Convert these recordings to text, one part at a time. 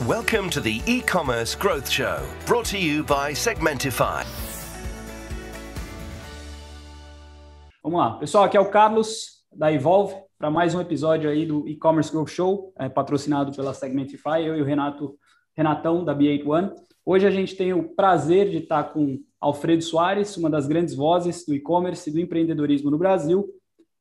Welcome to the e-commerce growth show, brought to you by Segmentify. Vamos lá, pessoal, aqui é o Carlos da Evolve para mais um episódio aí do e-commerce growth show, é, patrocinado pela Segmentify, eu e o Renato Renatão da B81. Hoje a gente tem o prazer de estar com Alfredo Soares, uma das grandes vozes do e-commerce e do empreendedorismo no Brasil.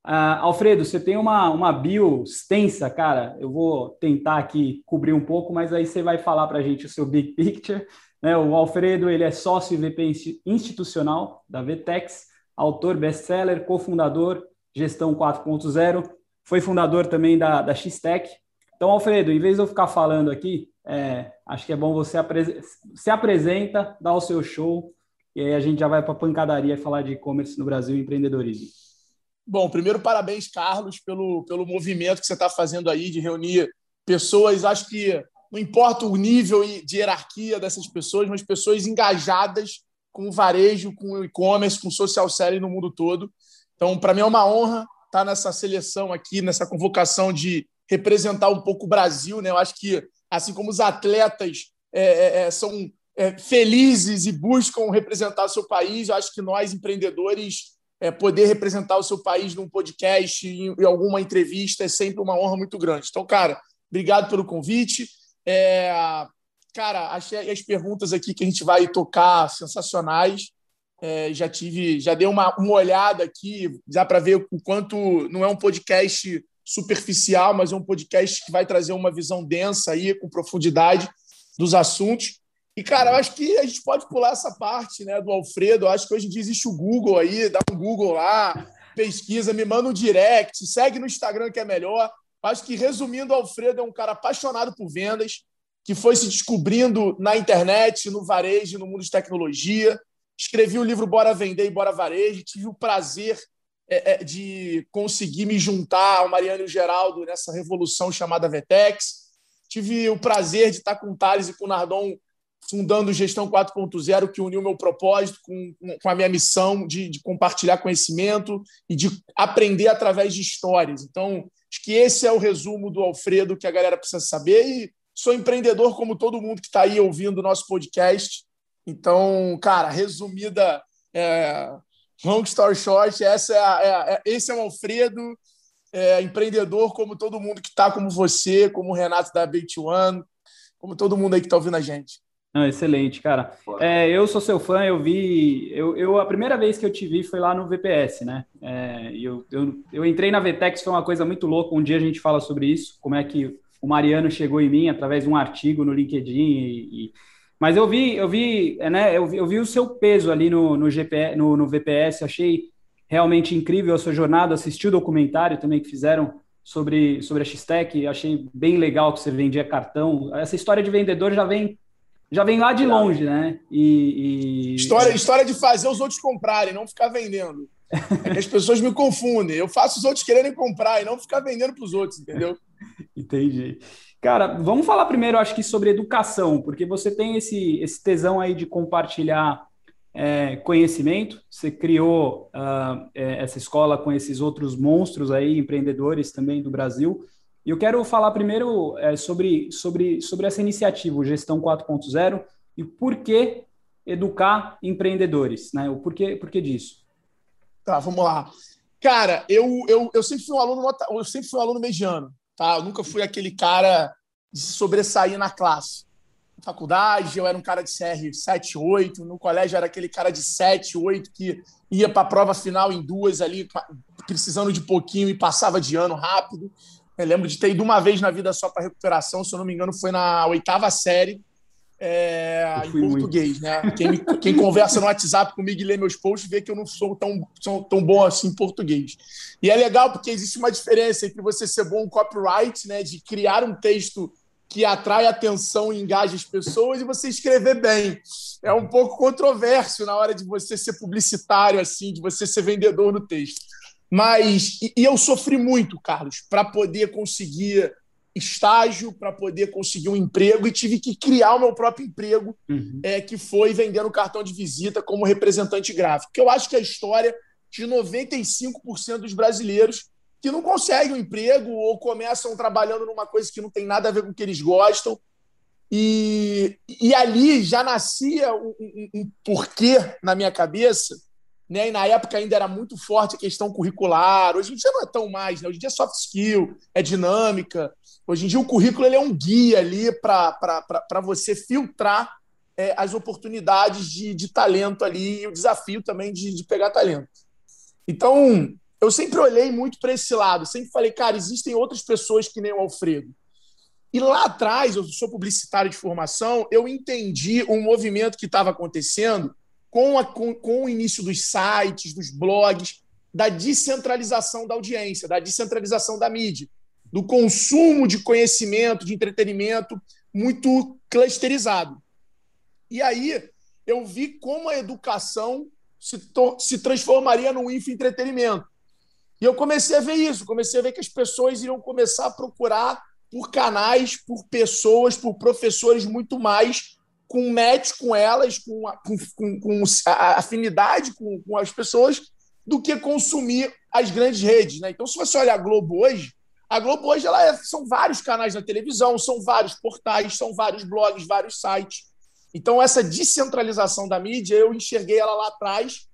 Uh, Alfredo, você tem uma, uma bio extensa, cara. Eu vou tentar aqui cobrir um pouco, mas aí você vai falar para a gente o seu big picture. Né? O Alfredo ele é sócio VP institucional da Vtex, autor best-seller, cofundador, gestão 4.0, foi fundador também da, da X-Tech. Então, Alfredo, em vez de eu ficar falando aqui, é, acho que é bom você se apresenta, dá o seu show, e aí a gente já vai para a pancadaria falar de e-commerce no Brasil e empreendedorismo. Bom, primeiro, parabéns, Carlos, pelo, pelo movimento que você está fazendo aí de reunir pessoas. Acho que não importa o nível de hierarquia dessas pessoas, mas pessoas engajadas com o varejo, com o e-commerce, com o social selling no mundo todo. Então, para mim é uma honra estar nessa seleção aqui, nessa convocação de representar um pouco o Brasil. Né? Eu acho que, assim como os atletas é, é, é são é, felizes e buscam representar seu país, eu acho que nós, empreendedores, é, poder representar o seu país num podcast, em, em, alguma entrevista, é sempre uma honra muito grande. Então, cara, obrigado pelo convite. É, cara, achei as perguntas aqui que a gente vai tocar sensacionais. É, já tive, já dei uma, uma olhada aqui, já para ver o quanto não é um podcast superficial, mas é um podcast que vai trazer uma visão densa aí, com profundidade dos assuntos. E, cara, eu acho que a gente pode pular essa parte né, do Alfredo. Eu acho que hoje em dia existe o Google aí, dá um Google lá, pesquisa, me manda um direct, segue no Instagram que é melhor. Eu acho que, resumindo, o Alfredo é um cara apaixonado por vendas, que foi se descobrindo na internet, no varejo, no mundo de tecnologia. Escrevi o livro Bora Vender e Bora Varejo. Tive o prazer é, é, de conseguir me juntar ao Mariano e o Geraldo nessa revolução chamada Vetex. Tive o prazer de estar com o Thales e com o Nardon fundando Gestão 4.0, que uniu meu propósito com, com a minha missão de, de, compartilhar conhecimento e de aprender através de histórias. Então, acho que esse é o resumo do Alfredo que a galera precisa saber. E sou empreendedor como todo mundo que está aí ouvindo o nosso podcast. Então, cara, resumida, é, long story short, essa é, a, é, é esse é o Alfredo, é, empreendedor como todo mundo que está, como você, como o Renato da Bait One, como todo mundo aí que está ouvindo a gente. Não, excelente, cara. É, eu sou seu fã, eu vi. Eu, eu, a primeira vez que eu te vi foi lá no VPS, né? É, eu, eu, eu entrei na VTEX, foi uma coisa muito louca. Um dia a gente fala sobre isso, como é que o Mariano chegou em mim através de um artigo no LinkedIn. E, e... Mas eu vi, eu vi, é, né? Eu vi, eu vi o seu peso ali no, no, GP, no, no VPS, achei realmente incrível a sua jornada. Assisti o documentário também que fizeram sobre, sobre a X-Tech, achei bem legal que você vendia cartão. Essa história de vendedor já vem já vem lá de longe, né? E, e... História, história de fazer os outros comprarem, não ficar vendendo. É as pessoas me confundem. Eu faço os outros quererem comprar e não ficar vendendo para os outros, entendeu? Entendi. Cara, vamos falar primeiro, acho que sobre educação, porque você tem esse, esse tesão aí de compartilhar é, conhecimento. Você criou uh, essa escola com esses outros monstros aí, empreendedores também do Brasil. Eu quero falar primeiro é, sobre, sobre, sobre essa iniciativa, Gestão 4.0, e por que educar empreendedores, né? O porquê, porquê disso? Tá, vamos lá. Cara, eu, eu, eu sempre fui um aluno eu sempre fui um aluno mediano, tá? Eu nunca fui aquele cara de sobressair na classe. Faculdade, eu era um cara de CR 7, 8, no colégio era aquele cara de 7, 8 que ia para a prova final em duas ali, precisando de pouquinho e passava de ano rápido. Eu lembro de ter ido uma vez na vida só para recuperação, se eu não me engano, foi na oitava série, é, em português. Né? Quem, quem, conversa no WhatsApp comigo e lê meus posts vê que eu não sou tão, sou tão bom assim em português. E é legal porque existe uma diferença entre você ser bom em copyright, né, de criar um texto que atrai atenção e engaja as pessoas, e você escrever bem. É um pouco controverso na hora de você ser publicitário, assim, de você ser vendedor no texto. Mas, e, eu sofri muito, Carlos, para poder conseguir estágio, para poder conseguir um emprego e tive que criar o meu próprio emprego, uhum. é, que foi vendendo cartão de visita como representante gráfico. Porque eu acho que a história de 95% dos brasileiros que não conseguem um emprego ou começam trabalhando numa coisa que não tem nada a ver com o que eles gostam. E, e ali já nascia um, um, um porquê na minha cabeça, né? E na época ainda era muito forte a questão curricular. Hoje em dia não é tão mais, né? Hoje em dia é soft skill, é dinâmica. Hoje em dia o currículo ele é um guia ali para você filtrar é, as oportunidades de, de talento ali e o desafio também de, de pegar talento. Então, eu sempre olhei muito para esse lado, sempre falei, cara, existem outras pessoas que nem o Alfredo. E lá atrás, eu sou publicitário de formação, eu entendi um movimento que estava acontecendo com, a, com, com o início dos sites, dos blogs, da descentralização da audiência, da descentralização da mídia, do consumo de conhecimento, de entretenimento muito clusterizado. E aí eu vi como a educação se, se transformaria num infoentretenimento. E eu comecei a ver isso, comecei a ver que as pessoas iriam começar a procurar por canais, por pessoas, por professores muito mais com match com elas, com, com, com, com afinidade com, com, as pessoas, do que consumir as grandes redes. Né? Então, se você olhar a Globo hoje, a Globo hoje ela é, são vários canais na televisão, são vários portais, são vários blogs, vários sites. Então, essa descentralização da mídia, eu enxerguei ela lá atrás.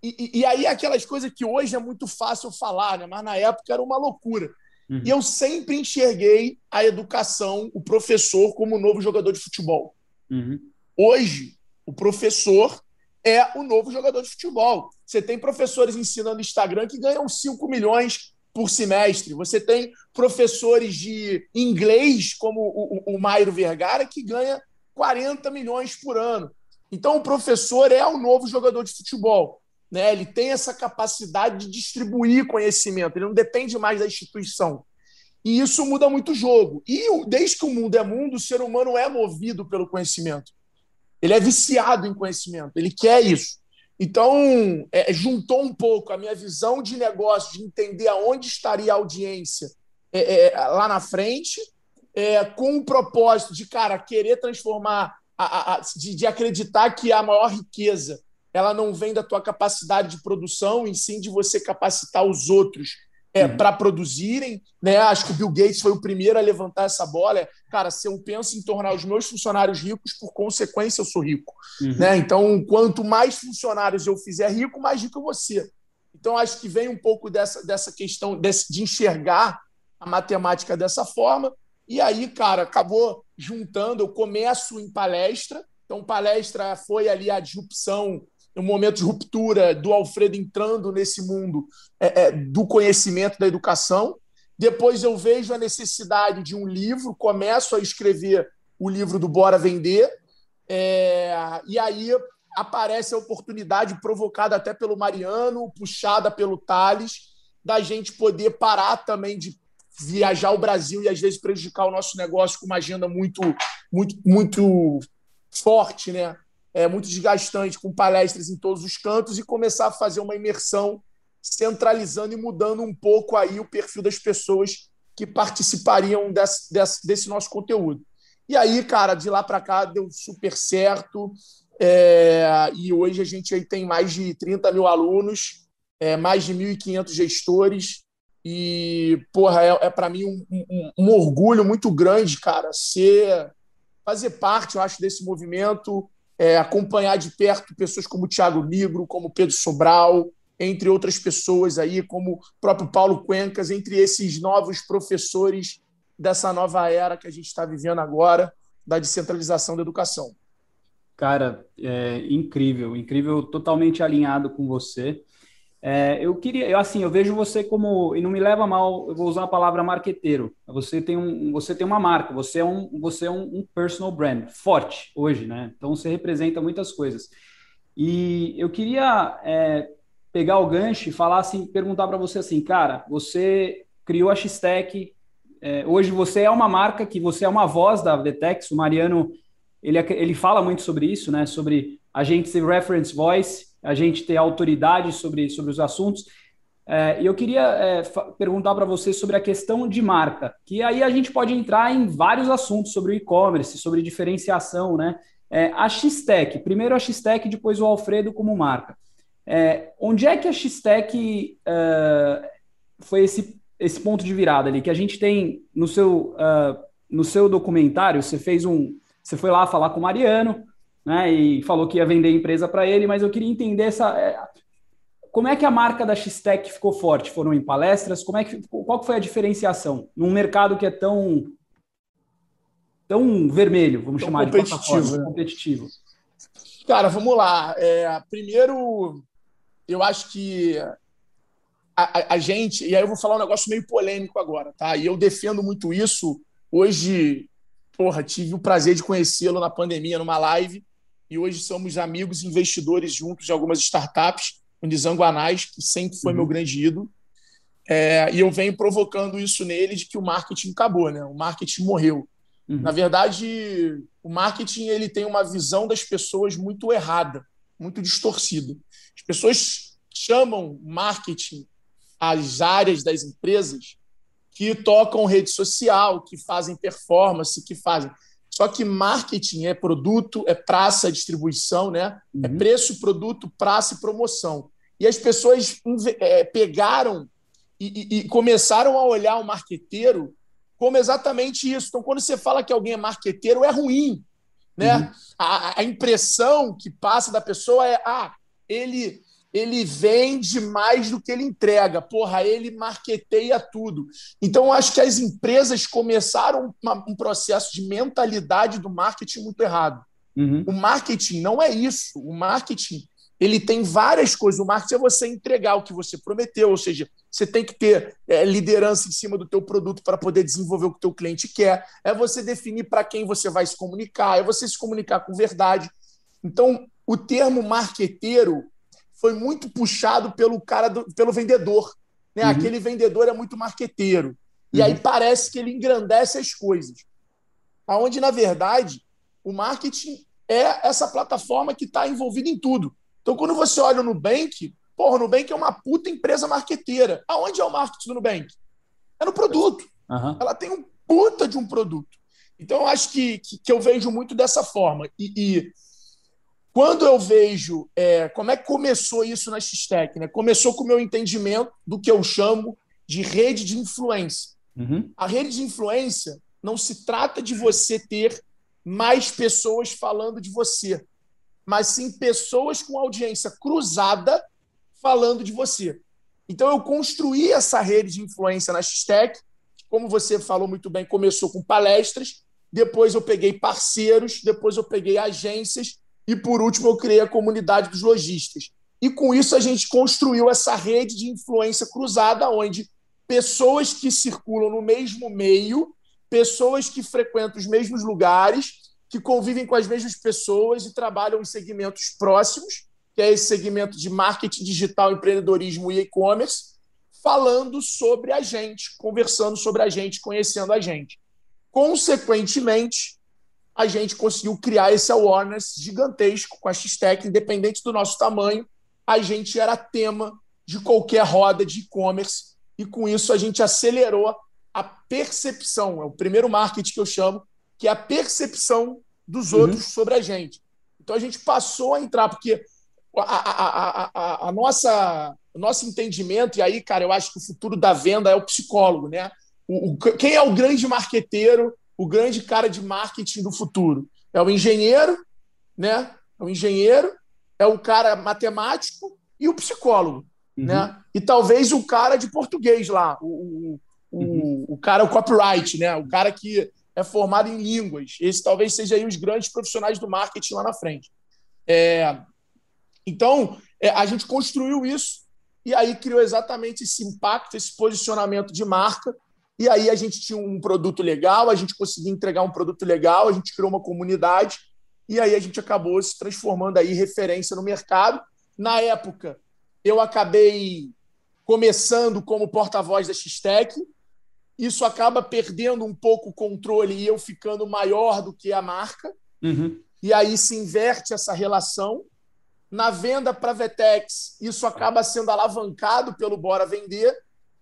E, e, e aí, aquelas coisas que hoje é muito fácil falar, né? mas na época era uma loucura. Uhum. E eu sempre enxerguei a educação, o professor, como novo jogador de futebol. Uhum. Hoje, o professor é o novo jogador de futebol. Você tem professores ensinando Instagram que ganham 5 milhões por semestre. Você tem professores de inglês, como o, o, Mairo Vergara, que ganha 40 milhões por ano. Então, o professor é o novo jogador de futebol. Né? Ele tem essa capacidade de distribuir conhecimento, ele não depende mais da instituição. E isso muda muito o jogo. E desde que o mundo é mundo, o ser humano é movido pelo conhecimento. Ele é viciado em conhecimento, ele quer isso. Então, é, juntou um pouco a minha visão de negócio, de entender aonde estaria a audiência é, é, lá na frente, é, com o propósito de, cara, querer transformar, a, a, a, de, de, acreditar que a maior riqueza ela não vem da tua capacidade de produção, e sim de você capacitar os outros é, uhum. para produzirem. Né? Acho que o Bill Gates foi o primeiro a levantar essa bola. É, cara, se eu penso em tornar os meus funcionários ricos, por consequência eu sou rico. Uhum. Né? Então, quanto mais funcionários eu fizer rico, mais rico eu vou ser. Então, acho que vem um pouco dessa, dessa questão desse, de enxergar a matemática dessa forma. E aí, cara, acabou juntando. Eu começo em palestra. Então, palestra foi ali a disrupção um momento de ruptura do Alfredo entrando nesse mundo é, é, do conhecimento da educação. Depois eu vejo a necessidade de um livro, começo a escrever o livro do Bora Vender, é, e aí aparece a oportunidade provocada até pelo Mariano, puxada pelo Thales, da gente poder parar também de viajar o Brasil e às vezes prejudicar o nosso negócio com uma agenda muito, muito, muito forte, né? É, muito desgastante, com palestras em todos os cantos, e começar a fazer uma imersão centralizando e mudando um pouco aí o perfil das pessoas que participariam desse, desse, desse nosso conteúdo. E aí, cara, de lá para cá deu super certo. É, e hoje a gente aí tem mais de 30 mil alunos, é, mais de 1.500 gestores. E, porra, é, é para mim um, um, um, orgulho muito grande, cara, ser fazer parte, eu acho, desse movimento, é, acompanhar de perto pessoas como Tiago Nigro, como Pedro Sobral, entre outras pessoas aí, como o próprio Paulo Cuencas, entre esses novos professores dessa nova era que a gente está vivendo agora, da descentralização da educação. Cara, é incrível, incrível, totalmente alinhado com você. É, eu queria, eu, assim, eu vejo você como, e não me leva mal, eu vou usar a palavra marqueteiro. Você tem, um, você tem uma marca, você é um, você é um, um personal brand forte hoje, né? Então você representa muitas coisas. E eu queria é, pegar o gancho e falar assim, perguntar para você assim, cara, você criou a X-Tech, é, hoje você é uma marca que você é uma voz da Vtex, o Mariano, ele, ele fala muito sobre isso, né? Sobre a gente ser reference voice a gente ter autoridade sobre, sobre os assuntos. É, e eu queria é, perguntar para você sobre a questão de marca, que aí a gente pode entrar em vários assuntos sobre o e-commerce, sobre diferenciação, né? É, a X-Tech, primeiro a X-Tech, depois o Alfredo como marca. É, onde é que a X-Tech uh, foi esse, esse ponto de virada ali? Que a gente tem no seu, uh, no seu documentário, você fez um, você foi lá falar com o Mariano, né? E falou que ia vender a empresa para ele, mas eu queria entender essa. É, como é que a marca da X-Tech ficou forte? Foram em palestras? Como é que, qual foi a diferenciação num mercado que é tão tão vermelho, vamos tão chamar de competitivo, né? competitivo? Cara, vamos lá. É, primeiro, eu acho que a, a, a, gente, e aí eu vou falar um negócio meio polêmico agora, tá? E eu defendo muito isso. Hoje, porra, tive o prazer de conhecê-lo na pandemia, numa live, e hoje somos amigos investidores juntos de algumas startups, o Nizango Anais, que sempre foi uhum. meu grande ídolo. É, e eu venho provocando isso nele de que o marketing acabou, né? O marketing morreu. Uhum. Na verdade, o marketing ele tem uma visão das pessoas muito errada, muito distorcida. As pessoas chamam marketing as áreas das empresas que tocam rede social, que fazem performance, que fazem. Só que marketing é produto, é praça, é distribuição, né? É uhum. É preço, produto, praça e promoção. E as pessoas é, pegaram e, e, e, começaram a olhar o marqueteiro como exatamente isso. Então, quando você fala que alguém é marqueteiro, é ruim. Né? Uhum. A, a, impressão que passa da pessoa é: ah, ele ele vende mais do que ele entrega. Porra, ele marqueteia tudo. Então, acho que as empresas começaram uma, um processo de mentalidade do marketing muito errado. Uhum. O marketing não é isso. O marketing ele tem várias coisas. O marketing é você entregar o que você prometeu, ou seja, você tem que ter é, liderança em cima do teu produto para poder desenvolver o que o teu cliente quer. É você definir para quem você vai se comunicar, é você se comunicar com verdade. Então, o termo marqueteiro foi muito puxado pelo cara do, pelo vendedor. Né? Uhum. Aquele vendedor é muito marqueteiro. E uhum. aí parece que ele engrandece as coisas. Aonde, na verdade, o marketing é essa plataforma que está envolvida em tudo. Então, quando você olha o Nubank, porra, o Nubank é uma puta empresa marqueteira. Aonde é o marketing do Nubank? É no produto. Uhum. Ela tem um puta de um produto. Então, eu acho que, que, que eu vejo muito dessa forma. E, e quando eu vejo é, como é que começou isso na X-Tech, né? começou com o meu entendimento do que eu chamo de rede de influência. Uhum. A rede de influência não se trata de você ter mais pessoas falando de você, mas sim pessoas com audiência cruzada falando de você. Então eu construí essa rede de influência na X-Tech, como você falou muito bem, começou com palestras, depois eu peguei parceiros, depois eu peguei agências e, por último, eu criei a comunidade dos lojistas. E com isso a gente construiu essa rede de influência cruzada, onde pessoas que circulam no mesmo meio, pessoas que frequentam os mesmos lugares, que convivem com as mesmas pessoas e trabalham em segmentos próximos, que é esse segmento de marketing digital, empreendedorismo e e-commerce, falando sobre a gente, conversando sobre a gente, conhecendo a gente. Consequentemente, a gente conseguiu criar esse awareness gigantesco com a X-Tech, independente do nosso tamanho, a gente era tema de qualquer roda de e-commerce e com isso a gente acelerou a percepção, é o primeiro marketing que eu chamo, que é a percepção dos uhum. outros sobre a gente. Então a gente passou a entrar, porque a, a, a, a, nossa, o nosso entendimento, e aí, cara, eu acho que o futuro da venda é o psicólogo, né? O, o, quem é o grande marqueteiro o grande cara de marketing do futuro. É o engenheiro, né? É o engenheiro, é o cara matemático e o psicólogo, uhum. né? E talvez o cara de português lá, o, o, uhum. o, cara, o copyright, né? O cara que é formado em línguas. Esse talvez seja aí os grandes profissionais do marketing lá na frente. É... Então, é, a gente construiu isso e aí criou exatamente esse impacto, esse posicionamento de marca e aí a gente tinha um produto legal, a gente conseguia entregar um produto legal, a gente criou uma comunidade e aí a gente acabou se transformando aí referência no mercado. Na época, eu acabei começando como porta-voz da X-Tech. Isso acaba perdendo um pouco o controle e eu ficando maior do que a marca. Uhum. E aí se inverte essa relação. Na venda para a Vetex, isso acaba sendo alavancado pelo Bora Vender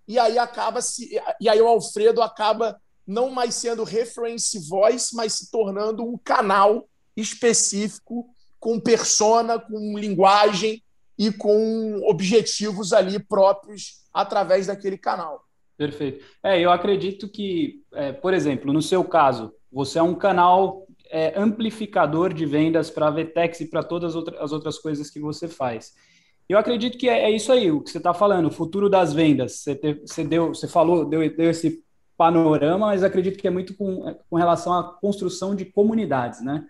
e aí acaba se e aí o Alfredo acaba não mais sendo reference voice, mas se tornando um canal específico com persona, com linguagem e com objetivos ali próprios através daquele canal. Perfeito. É, eu acredito que, é, por exemplo, no seu caso, você é um canal é, amplificador de vendas para a Vetex e para todas as outras coisas que você faz. Eu acredito que é, é isso aí, o que você está falando, o futuro das vendas. Você, te, você, deu, você falou, deu, deu esse panorama, mas acredito que é muito com, com relação à construção de comunidades, né?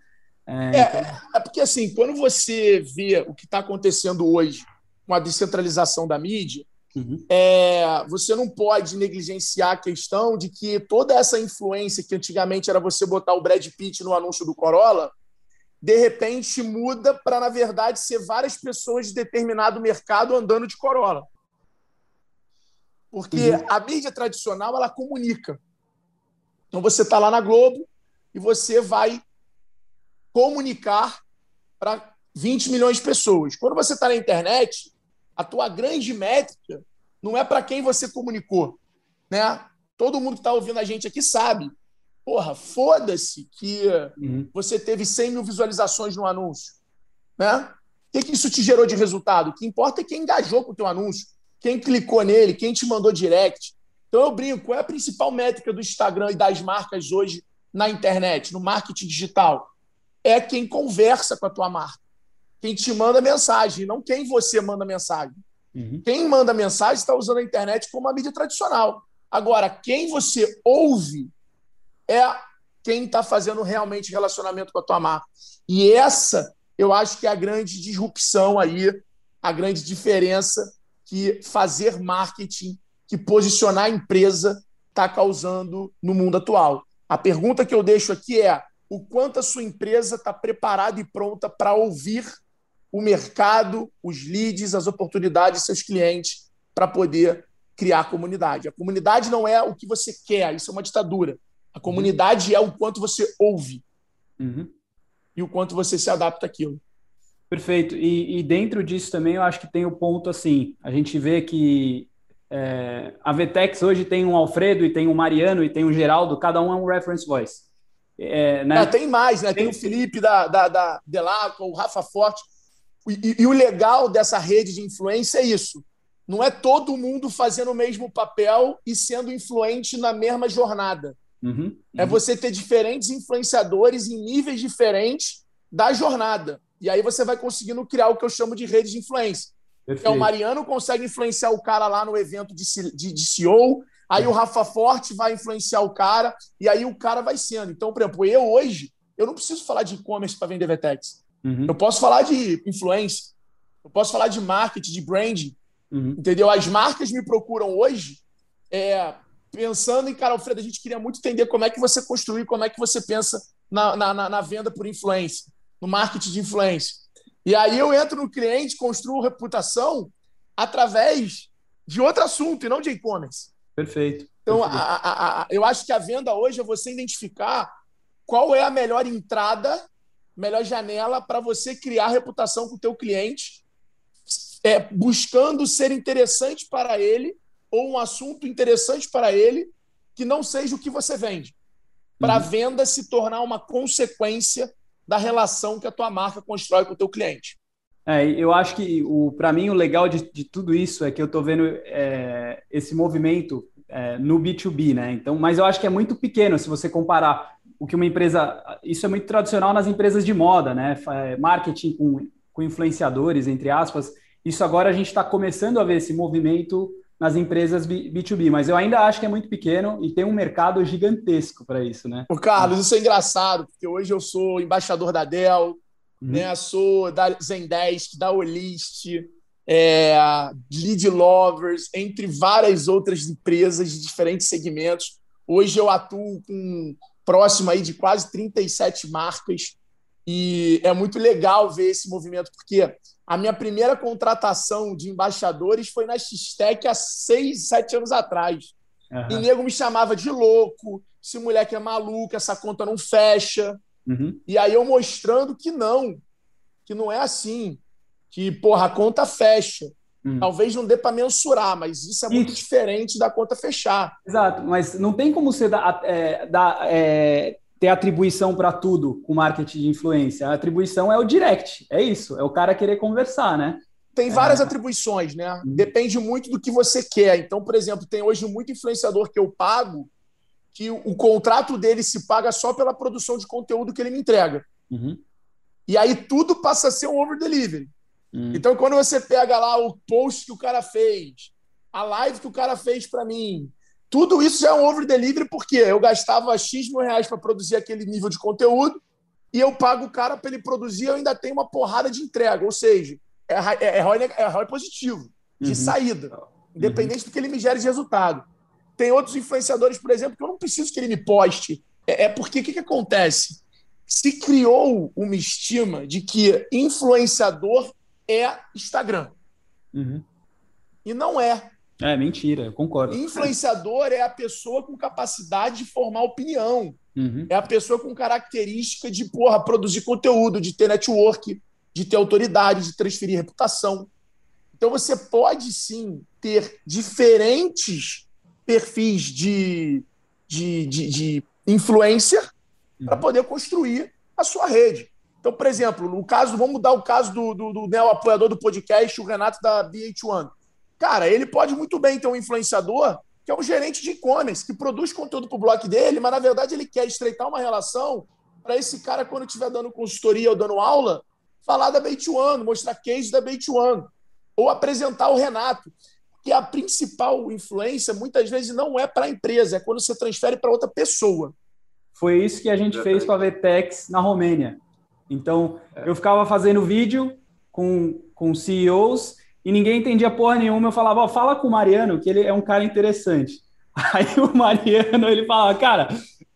É, é, então... é porque assim, quando você vê o que está acontecendo hoje com a descentralização da mídia, uhum. é, você não pode negligenciar a questão de que toda essa influência que antigamente era você botar o Brad Pitt no anúncio do Corolla, de repente muda para, na verdade, ser várias pessoas de determinado mercado andando de Corolla. Porque uhum. a mídia tradicional ela comunica. Então você está lá na Globo e você vai comunicar para 20 milhões de pessoas. Quando você está na internet, a tua grande métrica não é para quem você comunicou. Né? Todo mundo que está ouvindo a gente aqui sabe. Porra, foda-se que uhum. você teve 100 mil visualizações no anúncio. Né? O que, que isso te gerou de resultado? O que importa é quem engajou com o teu anúncio, quem clicou nele, quem te mandou direct. Então eu brinco, qual é a principal métrica do Instagram e das marcas hoje na internet, no marketing digital? É quem conversa com a tua marca quem te manda mensagem, não quem você manda mensagem. Uhum. Quem manda mensagem está usando a internet como uma mídia tradicional. Agora, quem você ouve é quem está fazendo realmente relacionamento com a tua marca. E essa, eu acho que é a grande disrupção aí, a grande diferença que fazer marketing, que posicionar a empresa está causando no mundo atual. A pergunta que eu deixo aqui é: o quanto a sua empresa está preparada e pronta para ouvir o mercado, os leads, as oportunidades, seus clientes, para poder criar comunidade. A comunidade não é o que você quer, isso é uma ditadura. A comunidade é o quanto você ouve uhum. e o quanto você se adapta àquilo. Perfeito. E, e, dentro disso também eu acho que tem o ponto assim: a gente vê que é, a Vetex hoje tem um Alfredo e tem um Mariano e tem um Geraldo, cada um é um reference voice. É, né? é, tem mais, né? Tem, tem o Felipe da, da, da Delaco, o Rafa Forte. E, e, o legal dessa rede de influência é isso. Não é todo mundo fazendo o mesmo papel e sendo influente na mesma jornada. Uhum, uhum. É você ter diferentes influenciadores em níveis diferentes da jornada. E aí você vai conseguindo criar o que eu chamo de rede de influência. É o Mariano consegue influenciar o cara lá no evento de, de, de CEO, aí o Rafa Forte vai influenciar o cara, e aí o cara vai sendo. Então, por exemplo, eu hoje, eu não preciso falar de e-commerce para vender Vetex. Uhum. Eu posso falar de influência, eu posso falar de marketing, de branding, uhum. entendeu? As marcas me procuram hoje é, pensando em, cara, Alfredo, a gente queria muito entender como é que você construiu, como é que você pensa na, na, na venda por influência, no marketing de influência. E aí eu entro no cliente, construo reputação através de outro assunto e não de e-commerce. Perfeito. Então. A, a, a, eu acho que a venda hoje é você identificar qual é a melhor entrada melhor janela para você criar reputação com o teu cliente, é, buscando ser interessante para ele ou um assunto interessante para ele que não seja o que você vende. Para a uhum. venda se tornar uma consequência da relação que a tua marca constrói com o teu cliente. É, eu acho que para mim o legal de, de, tudo isso é que eu estou vendo é, esse movimento é, no B2B, né? Então, mas eu acho que é muito pequeno se você comparar o que uma empresa. Isso é muito tradicional nas empresas de moda, né? É, marketing com, com influenciadores, entre aspas. Isso agora a gente está começando a ver esse movimento nas empresas B2B, mas eu ainda acho que é muito pequeno e tem um mercado gigantesco para isso, né? O Carlos, isso é engraçado, porque hoje eu sou embaixador da Dell, uhum. né? Sou da Zendesk, da Olist, é, Lead Lovers, entre várias outras empresas de diferentes segmentos. Hoje eu atuo com próximo aí de quase 37 marcas. E é muito legal ver esse movimento, porque a minha primeira contratação de embaixadores foi na X-Tech há seis, sete anos atrás. Uhum. E nego me chamava de louco, esse moleque é maluco, essa conta não fecha. Uhum. E aí eu mostrando que não, que não é assim, que porra, a conta fecha. Hum. Talvez não dê para mensurar, mas isso é muito isso. diferente da conta fechar. Exato, mas não tem como você dar, é, dar, é, ter atribuição para tudo com marketing de influência. A atribuição é o direct, é isso, é o cara querer conversar, né? Tem várias é. atribuições, né? Hum. Depende muito do que você quer. Então, por exemplo, tem hoje muito influenciador que eu pago que o contrato dele se paga só pela produção de conteúdo que ele me entrega. Uhum. E aí tudo passa a ser um over delivery. Uhum. Então, quando você pega lá o post que o cara fez, a live que o cara fez para mim, tudo isso já é um over delivery porque eu gastava X mil reais para produzir aquele nível de conteúdo e eu pago o cara para ele produzir eu ainda tenho uma porrada de entrega. Ou seja, é, é, é, ROI, é positivo, de uhum. saída, independente uhum. do que ele me gere de resultado. Tem outros influenciadores, por exemplo, que eu não preciso que ele me poste. É, é porque o que, que acontece? Se criou uma estima de que influenciador é Instagram. Uhum. E não é. É mentira, eu concordo. Influenciador é a pessoa com capacidade de formar opinião. Uhum. É a pessoa com característica de porra, produzir conteúdo, de ter network, de ter autoridade, de transferir reputação. Então você pode sim ter diferentes perfis de, de, de, de influencer uhum. para poder construir a sua rede. Então, por exemplo, no caso, vamos dar o caso do, do, do neo apoiador do podcast, o Renato da BH1. Cara, ele pode muito bem ter um influenciador que é um gerente de e-commerce, que produz conteúdo para o blog dele, mas na verdade ele quer estreitar uma relação para esse cara, quando estiver dando consultoria ou dando aula, falar da Bait One, mostrar case da Bait One, ou apresentar o Renato. Que a principal influência muitas vezes não é para a empresa, é quando você transfere para outra pessoa. Foi isso que a gente fez com a Vetex na Romênia. Então, é. eu ficava fazendo vídeo com, com CEOs e ninguém entendia porra nenhuma. Eu falava, oh, fala com o Mariano, que ele é um cara interessante. Aí o Mariano, ele falava, cara,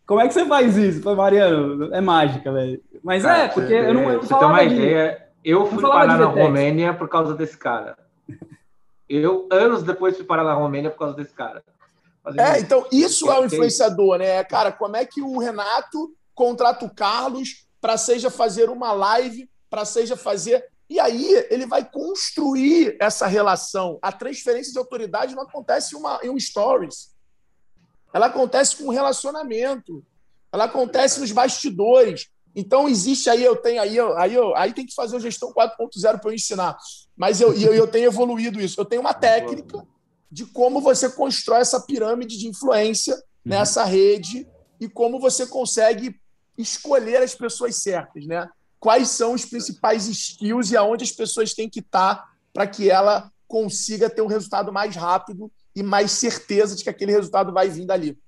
como é que você faz isso? Eu falei, Mariano, é mágica, velho. Mas cara, é, porque eu não eu Você tem uma de, ideia, eu fui parar na Romênia por causa desse cara. Eu, anos depois, fui parar na Romênia por causa desse cara. é, então, isso é o influenciador, né? Cara, como é que o Renato contrata o Carlos para seja fazer uma live, para seja fazer e aí ele vai construir essa relação. A transferência de autoridade não acontece em, uma, em um stories. Ela acontece com um relacionamento. Ela acontece nos bastidores. Então existe aí, eu tenho aí, aí, eu, aí tem que fazer o gestão 4.0 para eu ensinar. Mas eu, eu, eu tenho evoluído isso. Eu tenho uma técnica de como você constrói essa pirâmide de influência uhum. nessa rede e como você consegue escolher as pessoas certas, né? Quais são os principais skills e aonde as pessoas têm que estar para que ela consiga ter um resultado mais rápido e mais certeza de que aquele resultado vai vir dali.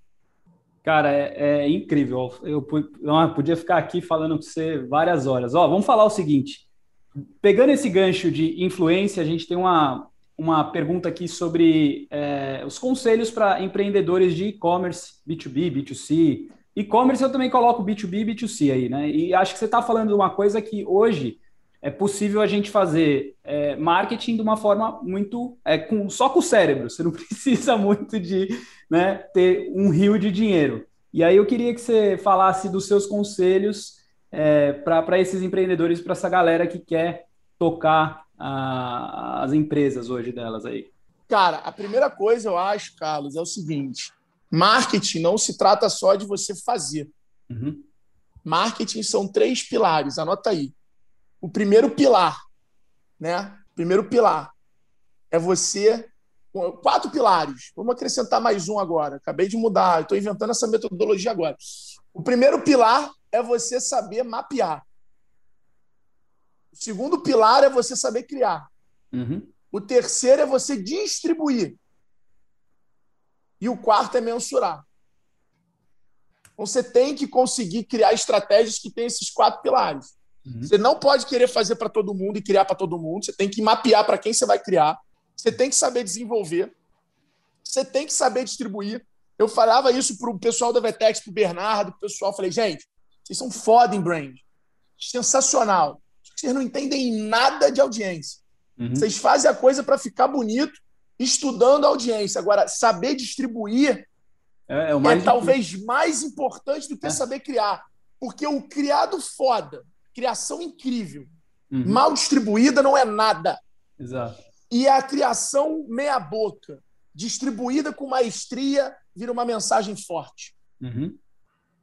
Cara, é, é incrível. Eu, eu, podia ficar aqui falando com você várias horas. Ó, vamos falar o seguinte. Pegando esse gancho de influência, a gente tem uma, uma pergunta aqui sobre é, os conselhos para empreendedores de e-commerce, B2B, B2C, E-commerce eu também coloco B2B e B2C aí, né? E acho que você está falando de uma coisa que hoje é possível a gente fazer é, marketing de uma forma muito é, com, só com o cérebro. Você não precisa muito de né, ter um rio de dinheiro. E aí eu queria que você falasse dos seus conselhos é, para esses empreendedores, para essa galera que quer tocar a, as empresas hoje delas aí. Cara, a primeira coisa eu acho, Carlos, é o seguinte: Marketing não se trata só de você fazer. Uhum. Marketing são três pilares, anota aí. O primeiro pilar, né? Primeiro pilar é você. Quatro pilares. Vamos acrescentar mais um agora. Acabei de mudar, estou inventando essa metodologia agora. O primeiro pilar é você saber mapear. O segundo pilar é você saber criar. Uhum. O terceiro é você distribuir. E o quarto é mensurar. Então, você tem que conseguir criar estratégias que têm esses quatro pilares. Uhum. Você não pode querer fazer para todo mundo e criar para todo mundo. Você tem que mapear para quem você vai criar. Você tem que saber desenvolver. Você tem que saber distribuir. Eu falava isso para o pessoal da Vetex, para o Bernardo, para o pessoal. Falei, gente, vocês são foda em brand. Sensacional. Vocês não entendem nada de audiência. Uhum. Vocês fazem a coisa para ficar bonito estudando a audiência. Agora, saber distribuir é, é, é talvez mais importante do que é. saber criar. Porque o criado foda, criação incrível, uhum. mal distribuída não é nada. Exato. E a criação meia-boca, distribuída com maestria, vira uma mensagem forte. Uhum.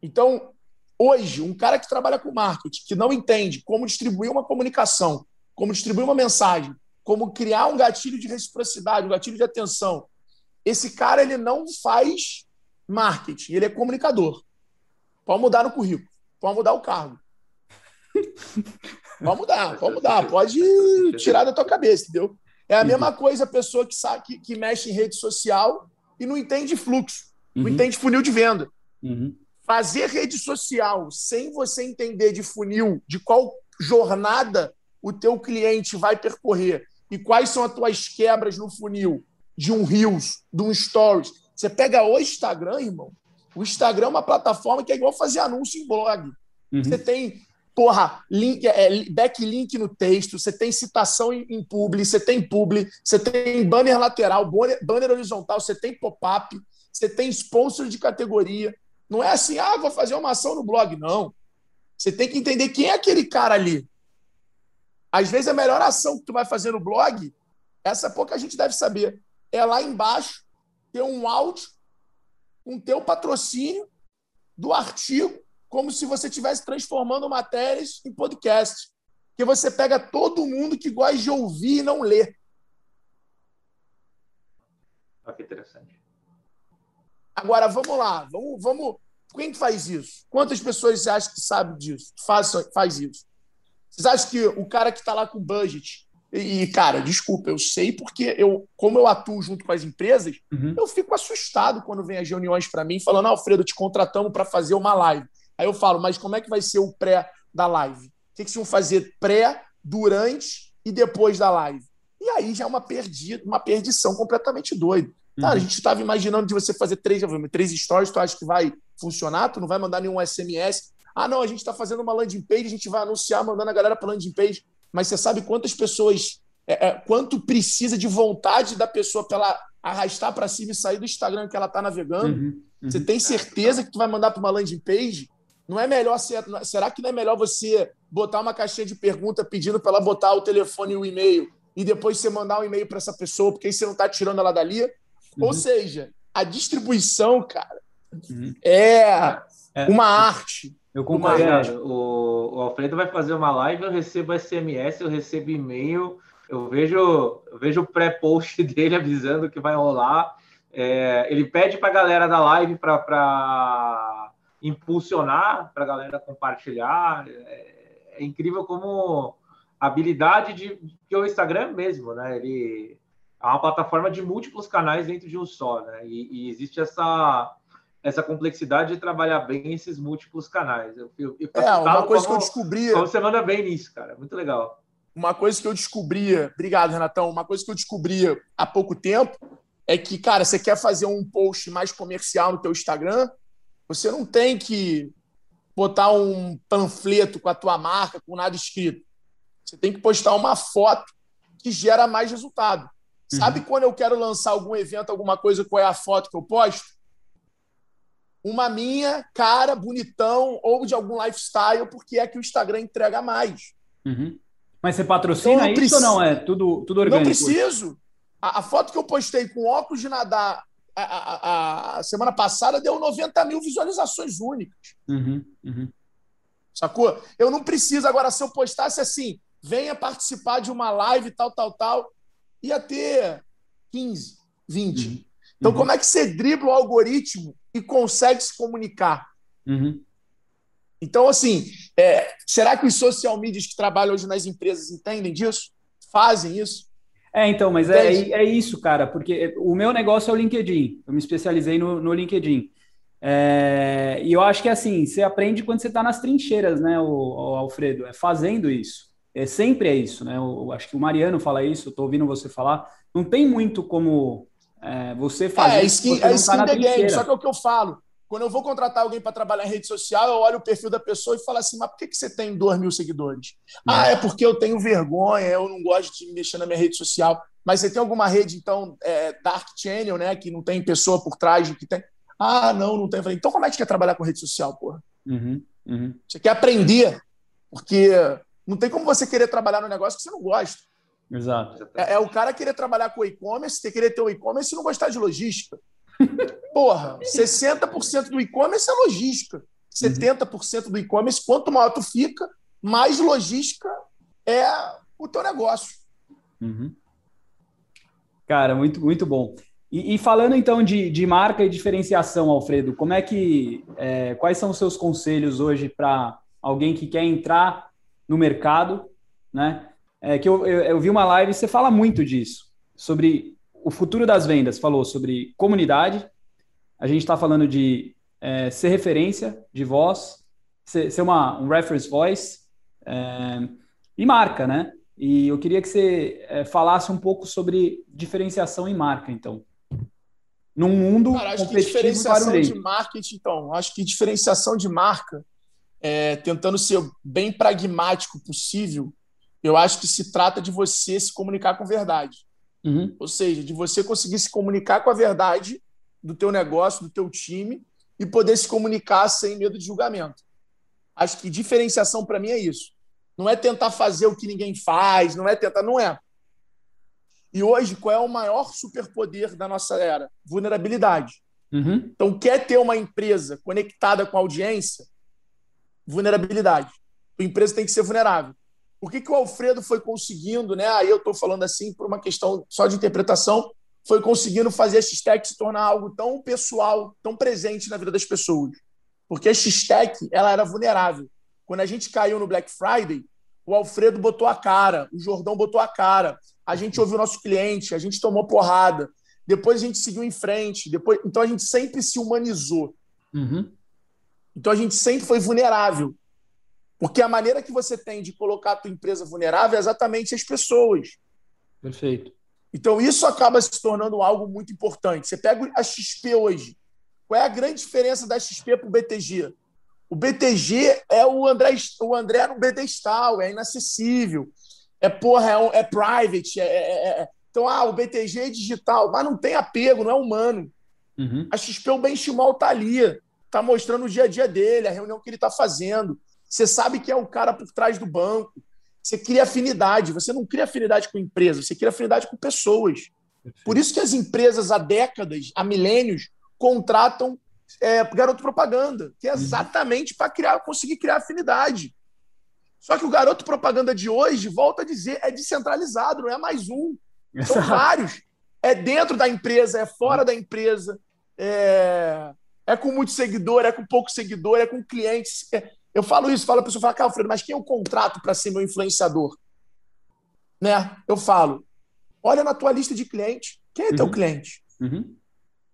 Então, hoje, um cara que trabalha com marketing, que não entende como distribuir uma comunicação, como distribuir uma mensagem, como criar um gatilho de reciprocidade, um gatilho de atenção. Esse cara ele não faz marketing, ele é comunicador. Pode mudar no currículo, pode mudar o cargo. Pode mudar, pode mudar, pode tirar da tua cabeça, entendeu? É a mesma coisa a pessoa que, sabe, que, que mexe em rede social e não entende fluxo, não uhum. entende funil de venda. Uhum. Fazer rede social sem você entender de funil, de qual jornada o teu cliente vai percorrer e quais são as tuas quebras no funil de um Reels, de um Stories. Você pega o Instagram, irmão. O Instagram é uma plataforma que é igual fazer anúncio em blog. Uhum. Você tem, porra, link, é, backlink no texto, você tem citação em, em publi, você tem publi, você tem banner lateral, banner, banner horizontal, você tem pop-up, você tem sponsor de categoria. Não é assim, ah, vou fazer uma ação no blog. Não. Você tem que entender quem é aquele cara ali. Às vezes a melhor ação que tu vai fazer no blog, essa pouca gente deve saber, é lá embaixo ter um áudio com teu patrocínio do artigo, como se você estivesse transformando matérias em podcast. Que você pega todo mundo que gosta de ouvir e não ler. Olha que interessante. Agora, vamos lá. Vamos, vamos... Quem faz isso? Quantas pessoas você acha que sabe disso? Faz, faz isso? Vocês acham que o cara que está lá com budget, e, cara, desculpa, eu sei porque eu, como eu atuo junto com as empresas, uhum. eu fico assustado quando vem as reuniões para mim falando, ah, Alfredo, te contratamos para fazer uma live. Aí eu falo, mas como é que vai ser o pré da live? O que, que vocês vão fazer pré, durante e depois da live? E aí já é uma, perdida, uma perdição completamente doida. Cara, uhum. a gente estava imaginando de você fazer três, três stories, tu acha que vai funcionar? Tu não vai mandar nenhum SMS. Ah, não, a gente está fazendo uma landing page, a gente vai anunciar mandando a galera para landing page. Mas você sabe quantas pessoas, é, é, quanto precisa de vontade da pessoa para ela arrastar para cima e sair do Instagram que ela está navegando? Uhum, uhum. Você tem certeza que tu vai mandar para uma landing page? Não é melhor ser, será que não é melhor você botar uma caixinha de pergunta pedindo para ela botar o telefone e o e-mail e depois você mandar um e-mail para essa pessoa, porque aí você não está tirando ela dali? Uhum. Ou seja, a distribuição, cara, uhum. é, é uma arte. Eu concordo. O, o, Alfredo vai fazer uma live, eu recebo SMS, eu recebo e-mail, eu vejo, eu vejo o pré-post dele avisando que vai rolar. É, ele pede para a galera da live para impulsionar, para a galera compartilhar. É, é, incrível como a habilidade de que o Instagram mesmo, né? Ele é uma plataforma de múltiplos canais dentro de um só, né? E, e existe essa essa complexidade de trabalhar bem esses múltiplos canais. Eu, eu, eu é, uma coisa como, que eu descobri. Você manda bem nisso, cara. Muito legal. Uma coisa que eu descobria, obrigado, Renatão. Uma coisa que eu descobria há pouco tempo é que, cara, você quer fazer um post mais comercial no teu Instagram, você não tem que botar um panfleto com a tua marca, com nada escrito. Você tem que postar uma foto que gera mais resultado. Uhum. Sabe quando eu quero lançar algum evento, alguma coisa, qual é a foto que eu posto? Uma minha, cara, bonitão, ou de algum lifestyle, porque é que o Instagram entrega mais. Uhum. Mas você patrocina então, isso ou não? É tudo, tudo orgânico? Não preciso. A, a, foto que eu postei com óculos de nadar a, a, a, semana passada deu 90 mil visualizações únicas. Uhum, uhum. Sacou? Eu não preciso. Agora, se eu postasse assim, venha participar de uma live, tal, tal, tal, ia ter 15, 20. Uhum. Então, uhum. como é que você dribla o algoritmo e consegue se comunicar? Uhum. Então, assim, é, será que os social medias que trabalham hoje nas empresas entendem disso? Fazem isso? É, então, mas é, é, isso, cara, porque o meu negócio é o LinkedIn. Eu me especializei no, no LinkedIn. É, e eu acho que assim, você aprende quando você está nas trincheiras, né, o, o, Alfredo? É fazendo isso. É, sempre é isso, né? Eu, acho que o Mariano fala isso, eu estou ouvindo você falar. Não tem muito como é, você faz é, isso, skin, é tá skin tá the game, só que é o que eu falo. Quando eu vou contratar alguém para trabalhar em rede social, eu olho o perfil da pessoa e falo assim: mas por que, que você tem 2 mil seguidores? É. Ah, é porque eu tenho vergonha, eu não gosto de mexer na minha rede social. Mas você tem alguma rede, então, é, Dark Channel, né? Que não tem pessoa por trás que tem. Ah, não, não tem. falei, então como é que quer trabalhar com rede social, porra? Uhum, uhum. Você quer aprender, porque não tem como você querer trabalhar no negócio que você não gosta. Exato. É, é, o cara querer trabalhar com e-commerce, ter querer ter o e-commerce e não gostar de logística. Porra, 60% do e-commerce é logística. 70% do e-commerce, quanto maior tu fica, mais logística é o teu negócio. Uhum. Cara, muito, muito bom. E, e, falando então de, de, marca e diferenciação, Alfredo, como é que é, quais são os seus conselhos hoje para alguém que quer entrar no mercado, né? É, que eu, eu, eu, vi uma live, você fala muito disso, sobre o futuro das vendas, falou sobre comunidade, a gente está falando de é, ser referência de voz, ser, ser uma, um reference voice é, e marca, né? E eu queria que você é, falasse um pouco sobre diferenciação em marca, então. Num mundo Cara, acho que diferenciação de marketing, então, acho que diferenciação de marca, é, tentando ser bem pragmático possível, eu acho que se trata de você se comunicar com verdade. Uhum. Ou seja, de você conseguir se comunicar com a verdade do teu negócio, do teu time e poder se comunicar sem medo de julgamento. Acho que diferenciação para mim é isso. Não é tentar fazer o que ninguém faz, não é tentar, não é. E hoje, qual é o maior superpoder da nossa era? Vulnerabilidade. Uhum. Então, quer ter uma empresa conectada com a audiência? Vulnerabilidade. A empresa tem que ser vulnerável. Por que, que o Alfredo foi conseguindo, né? Aí eu estou falando assim por uma questão só de interpretação, foi conseguindo fazer a X-Tech se tornar algo tão pessoal, tão presente na vida das pessoas. Porque a X-Tech, ela era vulnerável. Quando a gente caiu no Black Friday, o Alfredo botou a cara, o Jordão botou a cara, a gente ouviu o nosso cliente, a gente tomou porrada, depois a gente seguiu em frente, depois, então a gente sempre se humanizou. Uhum. Então a gente sempre foi vulnerável. Porque a maneira que você tem de colocar a tua empresa vulnerável é exatamente as pessoas. Perfeito. Então isso acaba se tornando algo muito importante. Você pega a XP hoje. Qual é a grande diferença da XP para o BTG? O BTG é o André, o André no pedestal, é inacessível. É porra, é, é private. É, é, é, Então, ah, o BTG é digital, mas não tem apego, não é humano. Uhum. A XP, o Benchimol tá ali, tá mostrando o dia a dia dele, a reunião que ele tá fazendo. Você sabe que é o cara por trás do banco. Você cria afinidade. Você não cria afinidade com empresa, você cria afinidade com pessoas. Por isso que as empresas há décadas, há milênios, contratam é, garoto propaganda, que é uhum. exatamente para criar, conseguir criar afinidade. Só que o garoto propaganda de hoje, volta a dizer, é descentralizado, não é mais um. São vários. É dentro da empresa, é fora da empresa, é, é com muito seguidor, é com pouco seguidor, é com clientes. É... Eu falo isso, falo a pessoa, fala, cara, Alfredo, mas quem é o contrato para ser meu influenciador? Né? Eu falo, olha na tua lista de clientes, quem é uhum. teu cliente? Uhum.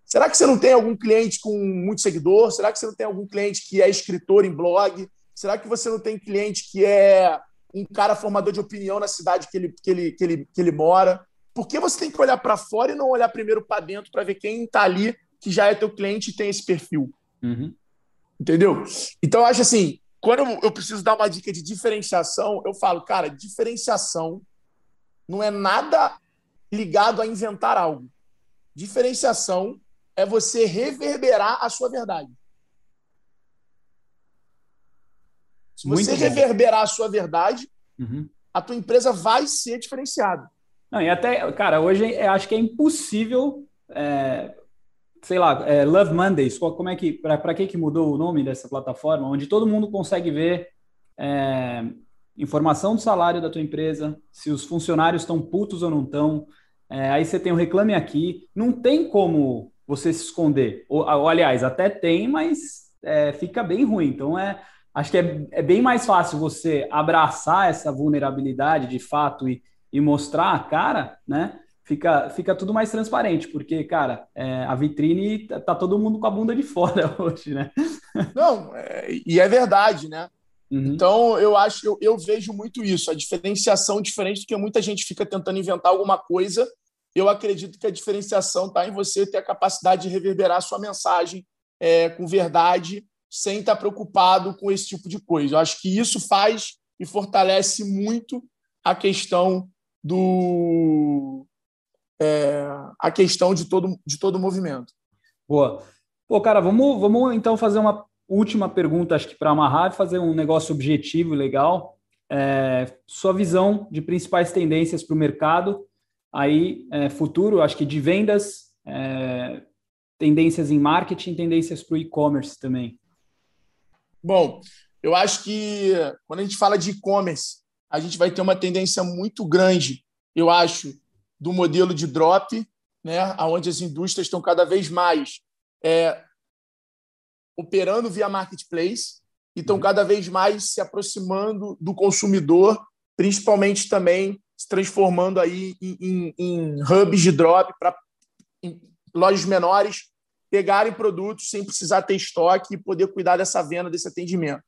Será que você não tem algum cliente com muito seguidor? Será que você não tem algum cliente que é escritor em blog? Será que você não tem cliente que é um cara formador de opinião na cidade que ele, que ele, que ele, que ele mora? Por que você tem que olhar para fora e não olhar primeiro para dentro para ver quem está ali que já é teu cliente e tem esse perfil? Uhum. Entendeu? Então, eu acho assim, quando eu preciso dar uma dica de diferenciação, eu falo, cara, diferenciação não é nada ligado a inventar algo. Diferenciação é você reverberar a sua verdade. Se você reverberar a sua verdade, uhum. a tua empresa vai ser diferenciada. Não, e até, cara, hoje eu acho que é impossível, é, sei lá, é, Love Mondays, como é que, para que que mudou o nome dessa plataforma, onde todo mundo consegue ver é, informação do salário da tua empresa, se os funcionários estão putos ou não estão, é, aí você tem o reclame aqui, não tem como você se esconder. Ou, ou aliás, até tem, mas é, fica bem ruim. Então é, acho que é, é, bem mais fácil você abraçar essa vulnerabilidade de fato e, e mostrar a cara, né? Fica, fica tudo mais transparente, porque, cara, é, a vitrine tá, tá, todo mundo com a bunda de fora hoje, né? Não, é, e é verdade, né? Uhum. Então, eu acho, eu, eu vejo muito isso, a diferenciação diferente do que muita gente fica tentando inventar alguma coisa eu acredito que a diferenciação está em você ter a capacidade de reverberar a sua mensagem é, com verdade, sem estar tá preocupado com esse tipo de coisa. Eu acho que isso faz e fortalece muito a questão do é, a questão de todo de todo o movimento. Boa. Pô, cara, vamos, vamos então fazer uma última pergunta, acho que para amarrar e fazer um negócio objetivo e legal. É, sua visão de principais tendências para o mercado aí é, futuro, acho que de vendas, é, tendências em marketing, tendências para o e-commerce também? Bom, eu acho que quando a gente fala de e-commerce, a gente vai ter uma tendência muito grande, eu acho, do modelo de drop, né, onde as indústrias estão cada vez mais é, operando via marketplace e estão uhum. cada vez mais se aproximando do consumidor, principalmente também se transformando aí em, em, em hubs de drop para lojas menores pegarem produtos sem precisar ter estoque e poder cuidar dessa venda, desse atendimento.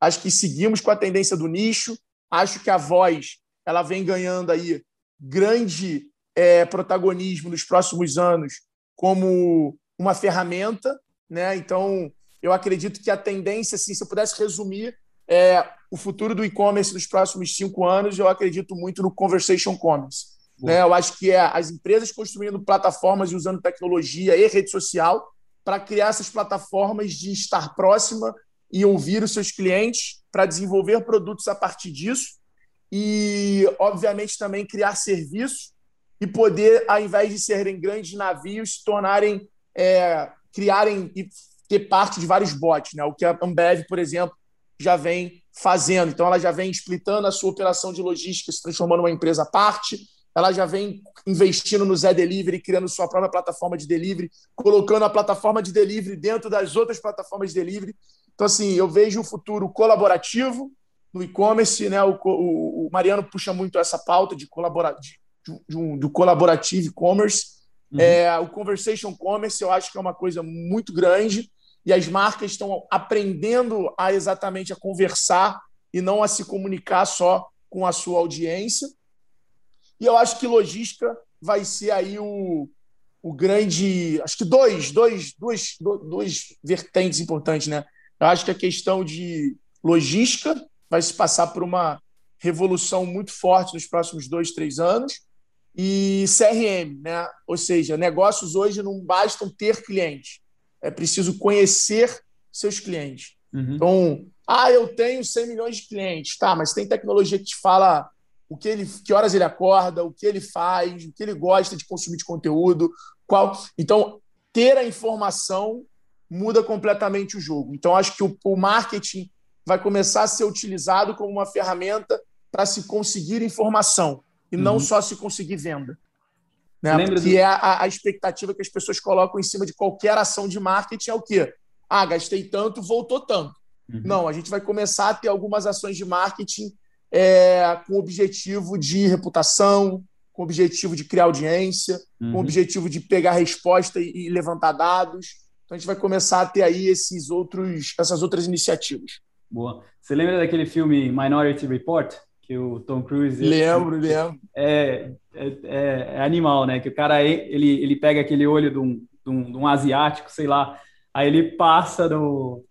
Acho que seguimos com a tendência do nicho. Acho que a voz ela vem ganhando aí grande é, protagonismo nos próximos anos como uma ferramenta, né? Então eu acredito que a tendência, assim, se eu pudesse resumir é, o futuro do e-commerce nos próximos cinco anos, eu acredito muito no conversation commerce. Né? Eu acho que é as empresas construindo plataformas e usando tecnologia e rede social para criar essas plataformas de estar próxima e ouvir os seus clientes para desenvolver produtos a partir disso e, obviamente, também criar serviços e poder, ao invés de serem grandes navios, se tornarem, é, criarem e ter parte de vários bots, né? o que a Ambev, por exemplo, já vem fazendo. Então, ela já vem splitando a sua operação de logística, se transformando numa empresa à parte, ela já vem investindo no Zé Delivery, criando sua própria plataforma de delivery, colocando a plataforma de delivery dentro das outras plataformas de delivery. Então, assim, eu vejo o futuro colaborativo no e-commerce, né? O, o, o, Mariano puxa muito essa pauta de, colabora, de, de um, do colaborativo e-commerce. Uhum. É, o conversation commerce eu acho que é uma coisa muito grande e as marcas estão aprendendo a exatamente a conversar e não a se comunicar só com a sua audiência. E eu acho que logística vai ser aí o, o grande. Acho que dois, dois, dois, dois vertentes importantes, né? Eu acho que a questão de logística vai se passar por uma revolução muito forte nos próximos dois, três anos. E CRM, né? Ou seja, negócios hoje não bastam ter clientes, é preciso conhecer seus clientes. Uhum. Então, ah, eu tenho 100 milhões de clientes, tá, mas tem tecnologia que te fala o que ele, que horas ele acorda, o que ele faz, o que ele gosta de consumir de conteúdo, qual. Então, ter a informação muda completamente o jogo. Então, acho que o, o marketing vai começar a ser utilizado como uma ferramenta para se conseguir informação e uhum. não só se conseguir venda. Né? Que do... é a, a, expectativa que as pessoas colocam em cima de qualquer ação de marketing é o quê? Ah, gastei tanto, voltou tanto. Uhum. Não, a gente vai começar a ter algumas ações de marketing é, com o objetivo de reputação, com o objetivo de criar audiência, uhum. com o objetivo de pegar resposta e, e, levantar dados. Então a gente vai começar a ter aí esses outros, essas outras iniciativas. Boa. Você lembra daquele filme Minority Report? Que o Tom Cruise. Lembro, lembro. É, é, é, é animal, né? Que o cara ele, ele pega aquele olho de um, de um, de um asiático, sei lá, aí ele passa no,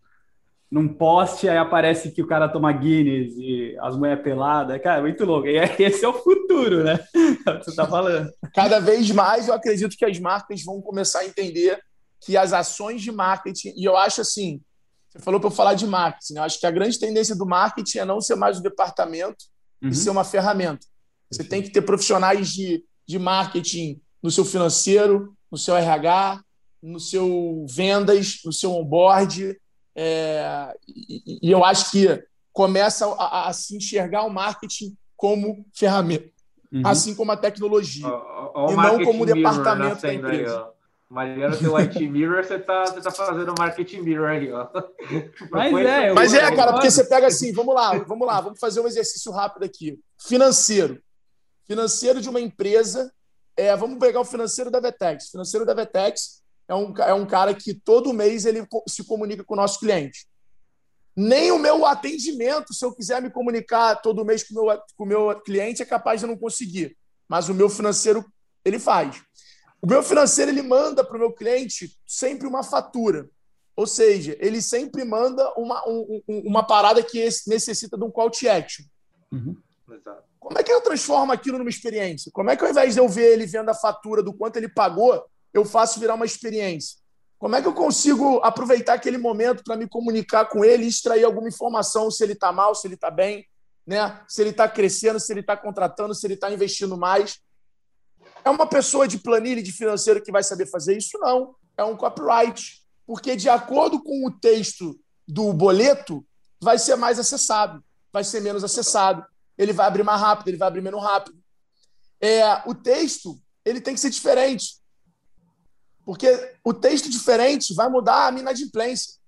num poste, aí aparece que o cara toma Guinness e as mulheres peladas. Cara, muito louco. E é, esse é o futuro, né? É o que você está falando. Cada vez mais eu acredito que as marcas vão começar a entender que as ações de marketing, e eu acho assim, você falou para eu falar de marketing, né? eu acho que a grande tendência do marketing é não ser mais um departamento uhum. e ser uma ferramenta. Você tem que ter profissionais de, de marketing no seu financeiro, no seu RH, no seu vendas, no seu onboard, é, e, e, eu acho que começa a, a, se enxergar o marketing como ferramenta, uhum. assim como a tecnologia, o, o e não como departamento da empresa. Aí, Mariano, teu IT Mirror, você tá, você tá fazendo marketing mirror aí, ó. Mas é, Mas é, cara, porque você pega assim, vamos lá, vamos lá, vamos fazer um exercício rápido aqui. Financeiro. Financeiro de uma empresa. É, vamos pegar o financeiro da Vetex. Financeiro da Vetex é um, é um cara que todo mês ele se comunica com o nosso cliente. Nem o meu atendimento, se eu quiser me comunicar todo mês com o meu, com o meu cliente, é capaz de não conseguir. Mas o meu financeiro, ele faz. O meu financeiro, ele manda para o meu cliente sempre uma fatura. Ou seja, ele sempre manda uma, um, uma parada que necessita de um call to action. Uhum. Como é que eu transformo aquilo numa experiência? Como é que ao invés de eu ver ele vendo a fatura do quanto ele pagou, eu faço virar uma experiência? Como é que eu consigo aproveitar aquele momento para me comunicar com ele e extrair alguma informação se ele está mal, se ele está bem, né? se ele está crescendo, se ele está contratando, se ele está investindo mais? É uma pessoa de planilha de financeiro que vai saber fazer isso? Não. É um copyright. Porque, de acordo com o texto do boleto, vai ser mais acessado, vai ser menos acessado. Ele vai abrir mais rápido, ele vai abrir menos rápido. É, o texto ele tem que ser diferente. Porque o texto diferente vai mudar a inadimplência.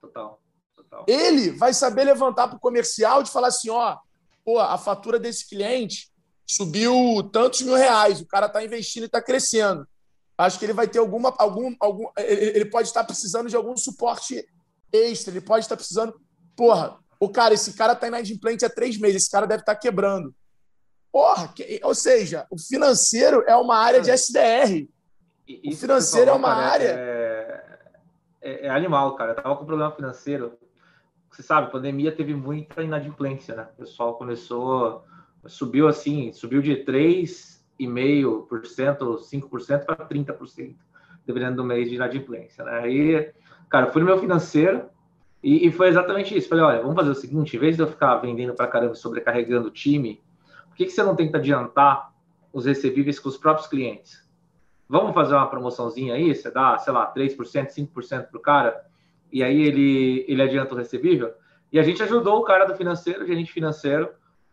Total, total. Ele vai saber levantar para o comercial de falar assim: ó, pô, a fatura desse cliente subiu tantos mil reais, o cara está investindo e está crescendo. Acho que ele vai ter alguma. Algum, algum, ele pode estar precisando de algum suporte extra, ele pode estar precisando. Porra, o cara, esse cara está inadimplente há três meses, esse cara deve estar quebrando. Porra, que, ou seja, o financeiro é uma área de SDR. o financeiro falou, é uma cara, área. É, é, é, animal, cara. Eu tava com problema financeiro. Você sabe, a pandemia teve muita inadimplência, né? O pessoal começou, subiu assim, subiu de 3,5%, 5% para 30%, dependendo do mês de inadimplência, né? Aí, cara, fui no meu financeiro e, e foi exatamente isso. Falei, olha, vamos fazer o seguinte, em vez de eu ficar vendendo para caramba sobrecarregando o time, por que, que você não tenta adiantar os recebíveis com os próprios clientes? Vamos fazer uma promoçãozinha aí, você dá, sei lá, 3%, 5% para o cara, e aí ele, ele adianta o recebível? E a gente ajudou o cara do financeiro, o gerente financeiro,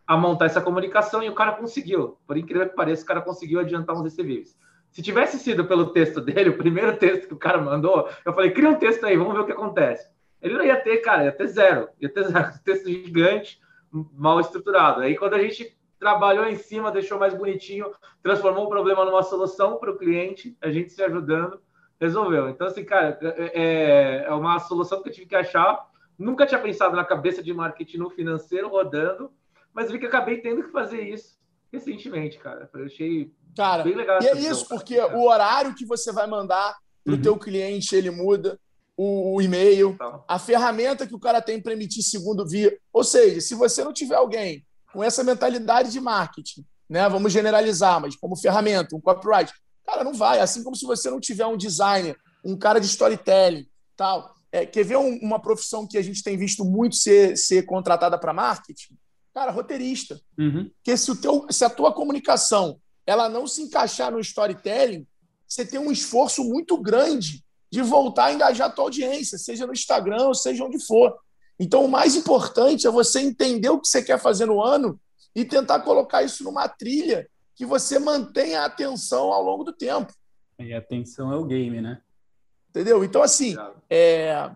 a montar essa comunicação e o cara conseguiu. Por incrível que pareça, o cara conseguiu adiantar uns recebíveis. Se tivesse sido pelo texto dele, o primeiro texto que o cara mandou, eu falei, cria um texto aí, vamos ver o que acontece. Ele não ia ter, cara, ia ter zero. Ia ter zero. Texto gigante, mal estruturado. Aí quando a gente trabalhou em cima, deixou mais bonitinho, transformou o problema numa solução para o cliente, a gente se ajudando, resolveu. Então, assim, cara, é, é, é uma solução que eu tive que achar. Nunca tinha pensado na cabeça de marketing no financeiro rodando, mas vi que acabei tendo que fazer isso recentemente, cara. Eu achei cara, bem legal. E é isso, porque cara. o horário que você vai mandar para o uhum. teu cliente, ele muda. O, o e-mail, então. a ferramenta que o cara tem para emitir segundo via. Ou seja, se você não tiver alguém com essa mentalidade de marketing, né? Vamos generalizar, mas como ferramenta, um copyright. Cara, não vai. Assim como se você não tiver um designer, um cara de storytelling, tal. É, quer ver um, uma profissão que a gente tem visto muito ser, ser contratada para marketing? Cara, roteirista. Uhum. Porque se, o teu, se a tua comunicação ela não se encaixar no storytelling, você tem um esforço muito grande de voltar a engajar a tua audiência, seja no Instagram seja onde for. Então, o mais importante é você entender o que você quer fazer no ano e tentar colocar isso numa trilha que você mantenha a atenção ao longo do tempo. E a atenção é o game, né? Entendeu? Então, assim, é...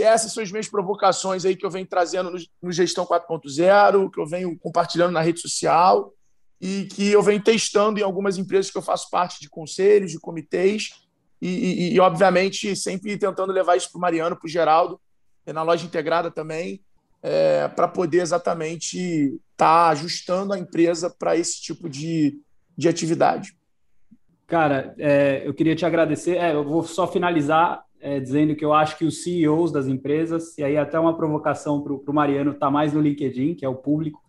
essas são as minhas provocações aí que eu venho trazendo no, no Gestão 4.0, que eu venho compartilhando na rede social e que eu venho testando em algumas empresas que eu faço parte de conselhos, de comitês, e, e, e, obviamente, sempre tentando levar isso para o Mariano, para o Geraldo, na loja integrada também, é, para poder exatamente estar tá ajustando a empresa para esse tipo de, de atividade. Cara, é, eu queria te agradecer. É, eu vou só finalizar é, dizendo que eu acho que os CEOs das empresas, e aí até uma provocação para o Mariano, está mais no LinkedIn, que é o público,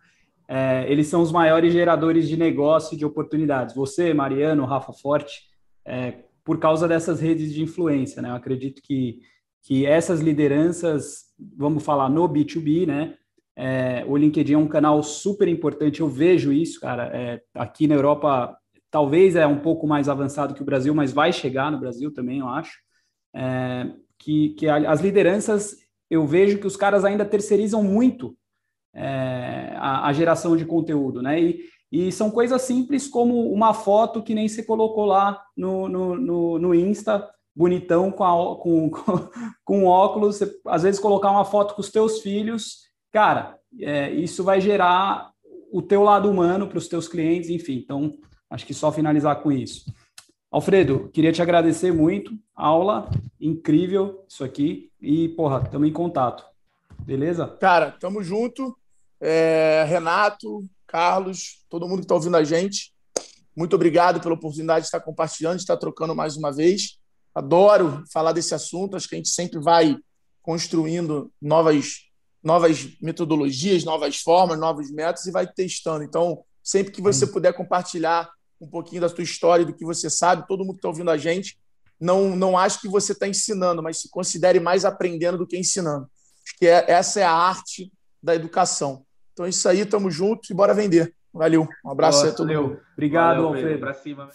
é, eles são os maiores geradores de negócio e de oportunidades. Você, Mariano, Rafa Forte, é, por causa dessas redes de influência, né? Eu acredito que, que essas lideranças, vamos falar no B2B, né? É, o LinkedIn é um canal super importante, eu vejo isso, cara. É, aqui na Europa, talvez é um pouco mais avançado que o Brasil, mas vai chegar no Brasil também, eu acho. É, que, que as lideranças, eu vejo que os caras ainda terceirizam muito é, a, a, geração de conteúdo, né? E, e são coisas simples como uma foto que nem você colocou lá no, no, no, no Insta, bonitão, com, a, com, com, com óculos. Você, às vezes colocar uma foto com os teus filhos, cara, é, isso vai gerar o teu lado humano para os teus clientes, enfim. Então, acho que só finalizar com isso. Alfredo, queria te agradecer muito. Aula incrível isso aqui. E, porra, estamos em contato. Beleza? Cara, tamo junto. É, Renato, Carlos, todo mundo que está ouvindo a gente. Muito obrigado pela oportunidade de estar compartilhando, de estar trocando mais uma vez. Adoro falar desse assunto. Acho que a gente sempre vai construindo novas, novas metodologias, novas formas, novos métodos e vai testando. Então, sempre que você puder compartilhar um pouquinho da sua história, do que você sabe, todo mundo que está ouvindo a gente, não, não acho que você está ensinando, mas se considere mais aprendendo do que ensinando. Acho que é, essa é a arte da educação. Então é isso aí, tamo junto e bora vender. Valeu. Um abraço aí a todo mundo. Obrigado, Valeu, Alfredo. Pra cima.